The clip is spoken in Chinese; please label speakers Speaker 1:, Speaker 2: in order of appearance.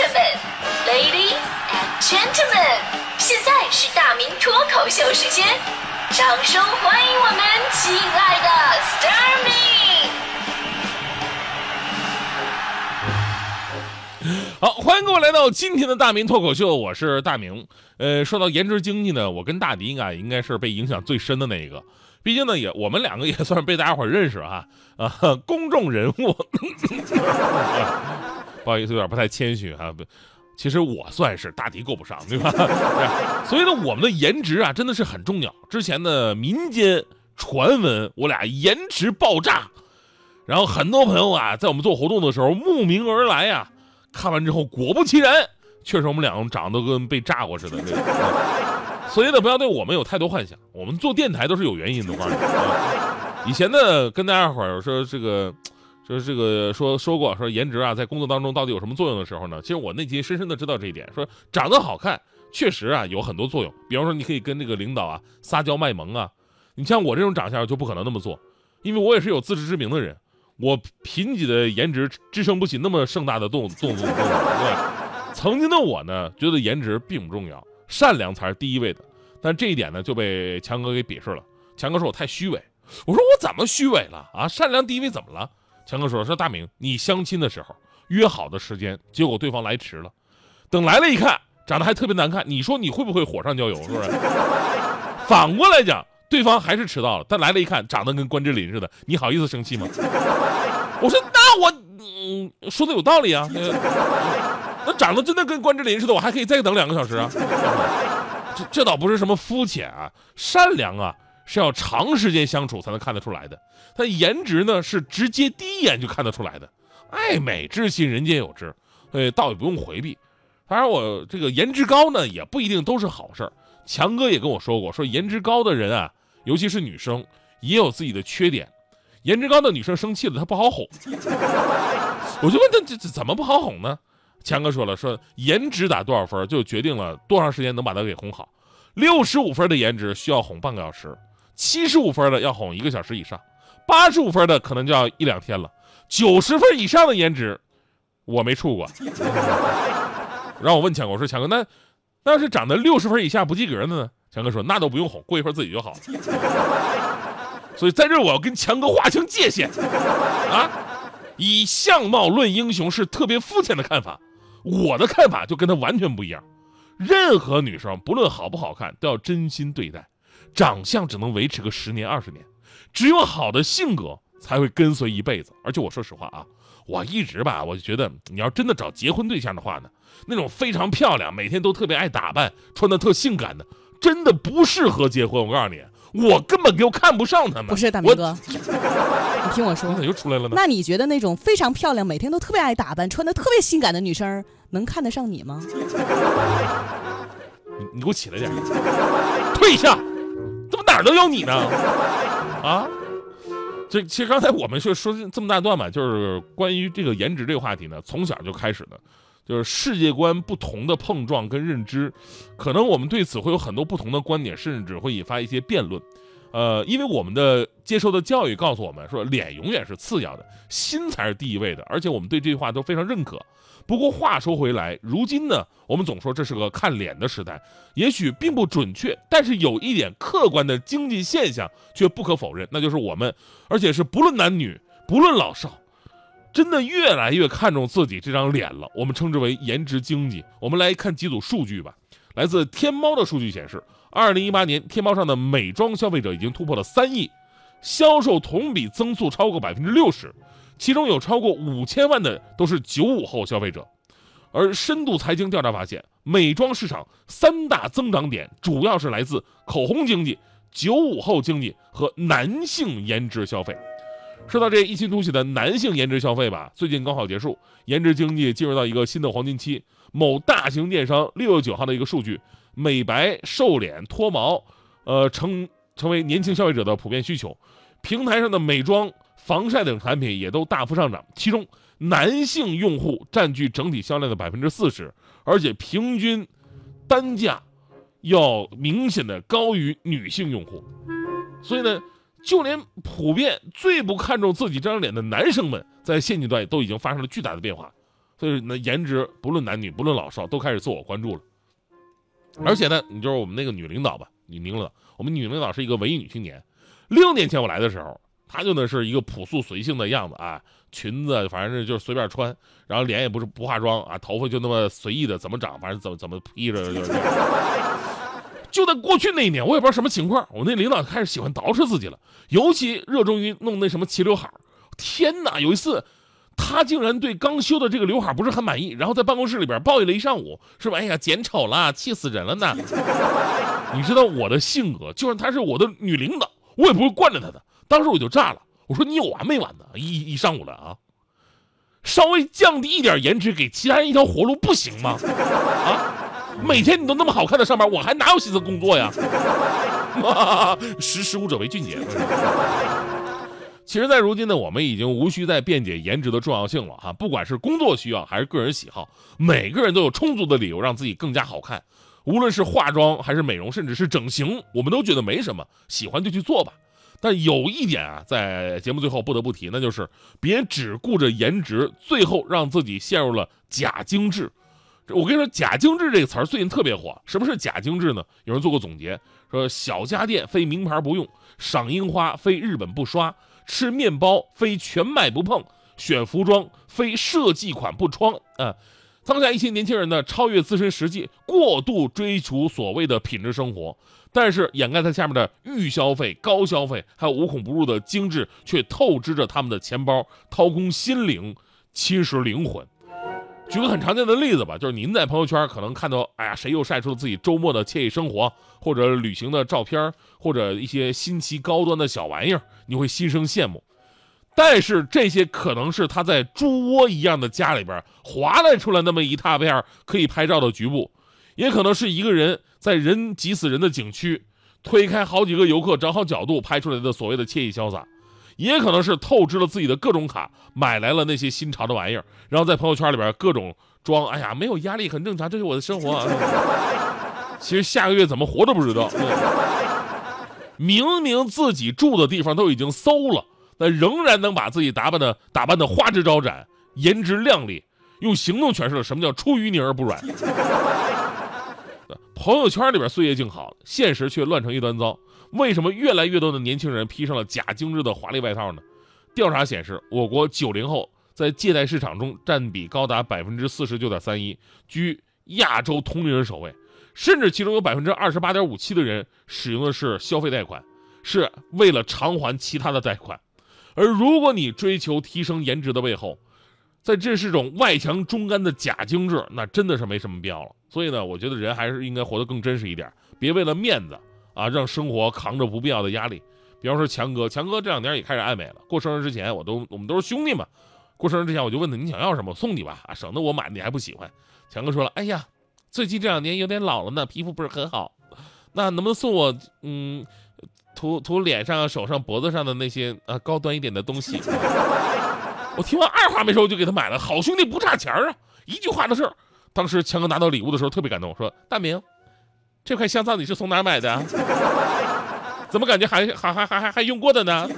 Speaker 1: 生们，Ladies and Gentlemen，现在是大明脱口秀时间，掌声欢迎我们亲爱的 s t a r m y
Speaker 2: 好，欢迎各位来到今天的大明脱口秀，我是大明。呃，说到颜值经济呢，我跟大迪啊，应该是被影响最深的那一个。毕竟呢，也我们两个也算是被大家伙认识啊啊，公众人物。不好意思，有点不太谦虚哈。不，其实我算是大迪够不上，对吧？所以呢，我们的颜值啊，真的是很重要。之前的民间传闻，我俩颜值爆炸，然后很多朋友啊，在我们做活动的时候慕名而来呀。看完之后，果不其然，确实我们两个长得跟被炸过似的。这个，所以呢，不要对我们有太多幻想。我们做电台都是有原因的，我告诉你。以前呢，跟大家伙儿说这个。就是这个说说过说颜值啊，在工作当中到底有什么作用的时候呢？其实我内心深深的知道这一点，说长得好看确实啊有很多作用。比方说，你可以跟这个领导啊撒娇卖萌啊。你像我这种长相就不可能那么做，因为我也是有自知之明的人，我贫瘠的颜值支撑不起那么盛大的动动作。对，曾经的我呢，觉得颜值并不重要，善良才是第一位的。但这一点呢，就被强哥给鄙视了。强哥说我太虚伪，我说我怎么虚伪了啊？善良第一位怎么了？强哥说：“说大明，你相亲的时候约好的时间，结果对方来迟了，等来了一看，长得还特别难看，你说你会不会火上浇油？是不是？反过来讲，对方还是迟到了，但来了一看，长得跟关之琳似的，你好意思生气吗？我说那我嗯说的有道理啊，那长得真的跟关之琳似的，我还可以再等两个小时啊。这这倒不是什么肤浅啊，善良啊。”是要长时间相处才能看得出来的，他颜值呢是直接第一眼就看得出来的。爱美之心，人皆有之，呃，倒也不用回避。当然，我这个颜值高呢，也不一定都是好事儿。强哥也跟我说过，说颜值高的人啊，尤其是女生，也有自己的缺点。颜值高的女生生气了，她不好哄。我就问他这这怎么不好哄呢？强哥说了，说颜值打多少分，就决定了多长时间能把她给哄好。六十五分的颜值需要哄半个小时。七十五分的要哄一个小时以上，八十五分的可能就要一两天了，九十分以上的颜值，我没处过。让我问强哥，我说强哥，那那要是长得六十分以下不及格的呢？强哥说那都不用哄，过一会儿自己就好了。所以在这我要跟强哥划清界限啊！以相貌论英雄是特别肤浅的看法，我的看法就跟他完全不一样。任何女生不论好不好看，都要真心对待。长相只能维持个十年二十年，只有好的性格才会跟随一辈子。而且我说实话啊，我一直吧，我就觉得你要真的找结婚对象的话呢，那种非常漂亮、每天都特别爱打扮、穿的特性感的，真的不适合结婚。我告诉你，我根本就看不上他们。
Speaker 3: 不是大明哥，你听我说，
Speaker 2: 怎么又出来了呢？
Speaker 3: 那你觉得那种非常漂亮、每天都特别爱打扮、穿的特别性感的女生，能看得上你吗？
Speaker 2: 你你给我起来点，退下。哪儿都有你呢？啊，这其实刚才我们就说这么大段嘛，就是关于这个颜值这个话题呢，从小就开始的，就是世界观不同的碰撞跟认知，可能我们对此会有很多不同的观点，甚至会引发一些辩论。呃，因为我们的接受的教育告诉我们说，脸永远是次要的，心才是第一位的，而且我们对这句话都非常认可。不过话说回来，如今呢，我们总说这是个看脸的时代，也许并不准确，但是有一点客观的经济现象却不可否认，那就是我们，而且是不论男女，不论老少，真的越来越看重自己这张脸了。我们称之为颜值经济。我们来看几组数据吧，来自天猫的数据显示。二零一八年，天猫上的美妆消费者已经突破了三亿，销售同比增速超过百分之六十，其中有超过五千万的都是九五后消费者。而深度财经调查发现，美妆市场三大增长点主要是来自口红经济、九五后经济和男性颜值消费。说到这一心突起的男性颜值消费吧，最近刚好结束，颜值经济进入到一个新的黄金期。某大型电商六月九号的一个数据。美白、瘦脸、脱毛，呃，成成为年轻消费者的普遍需求。平台上的美妆、防晒等产品也都大幅上涨，其中男性用户占据整体销量的百分之四十，而且平均单价要明显的高于女性用户。所以呢，就连普遍最不看重自己这张脸的男生们，在现阶段都已经发生了巨大的变化。所以呢，颜值不论男女，不论老少，都开始自我关注了。而且呢，你就是我们那个女领导吧，女领导，我们女领导是一个文艺女青年。六年前我来的时候，她就呢是一个朴素随性的样子啊，裙子反正就是随便穿，然后脸也不是不化妆啊，头发就那么随意的怎么长，反正怎么怎么披着就。就在过去那一年，我也不知道什么情况，我那领导开始喜欢捯饬自己了，尤其热衷于弄那什么齐刘海天哪，有一次。他竟然对刚修的这个刘海不是很满意，然后在办公室里边抱怨了一上午，是吧？哎呀，剪丑了，气死人了呢！你知道我的性格，就算她是我的女领导，我也不会惯着她的。当时我就炸了，我说你有完没完呢？一一上午了啊，稍微降低一点颜值，给其他人一条活路不行吗？啊，每天你都那么好看的上班，我还哪有心思工作呀？识时务者为俊杰。其实，在如今呢，我们已经无需再辩解颜值的重要性了哈。不管是工作需要还是个人喜好，每个人都有充足的理由让自己更加好看。无论是化妆还是美容，甚至是整形，我们都觉得没什么，喜欢就去做吧。但有一点啊，在节目最后不得不提，那就是别只顾着颜值，最后让自己陷入了假精致。我跟你说，假精致这个词儿最近特别火。什么是假精致呢？有人做过总结，说小家电非名牌不用，赏樱花非日本不刷。吃面包非全麦不碰，选服装非设计款不穿啊！当下一些年轻人呢，超越自身实际，过度追求所谓的品质生活，但是掩盖在下面的预消费、高消费，还有无孔不入的精致，却透支着他们的钱包，掏空心灵，侵蚀灵魂。举个很常见的例子吧，就是您在朋友圈可能看到，哎呀，谁又晒出了自己周末的惬意生活，或者旅行的照片，或者一些新奇高端的小玩意儿，你会心生羡慕。但是这些可能是他在猪窝一样的家里边划拉出来那么一大片可以拍照的局部，也可能是一个人在人挤死人的景区，推开好几个游客找好角度拍出来的所谓的惬意潇洒。也可能是透支了自己的各种卡，买来了那些新潮的玩意儿，然后在朋友圈里边各种装，哎呀，没有压力，很正常，这是我的生活。啊 其实下个月怎么活都不知道。明明自己住的地方都已经馊了，但仍然能把自己打扮的打扮的花枝招展，颜值靓丽，用行动诠释了什么叫出淤泥而不染。朋友圈里边岁月静好，现实却乱成一团糟。为什么越来越多的年轻人披上了假精致的华丽外套呢？调查显示，我国九零后在借贷市场中占比高达百分之四十九点三一，居亚洲同龄人首位。甚至其中有百分之二十八点五七的人使用的是消费贷款，是为了偿还其他的贷款。而如果你追求提升颜值的背后，在这是种外强中干的假精致，那真的是没什么必要了。所以呢，我觉得人还是应该活得更真实一点，别为了面子。啊，让生活扛着不必要的压力。比方说强哥，强哥这两年也开始爱美了。过生日之前，我都我们都是兄弟嘛。过生日之前，我就问他你想要什么，送你吧，啊，省得我买你还不喜欢。强哥说了，哎呀，最近这两年有点老了呢，皮肤不是很好，那能不能送我嗯，涂涂脸上、手上、脖子上的那些啊高端一点的东西？我听完二话没说，我就给他买了。好兄弟不差钱啊，一句话的事儿。当时强哥拿到礼物的时候特别感动，说大明。这块香皂你是从哪买的？怎么感觉还还还还还还用过的呢？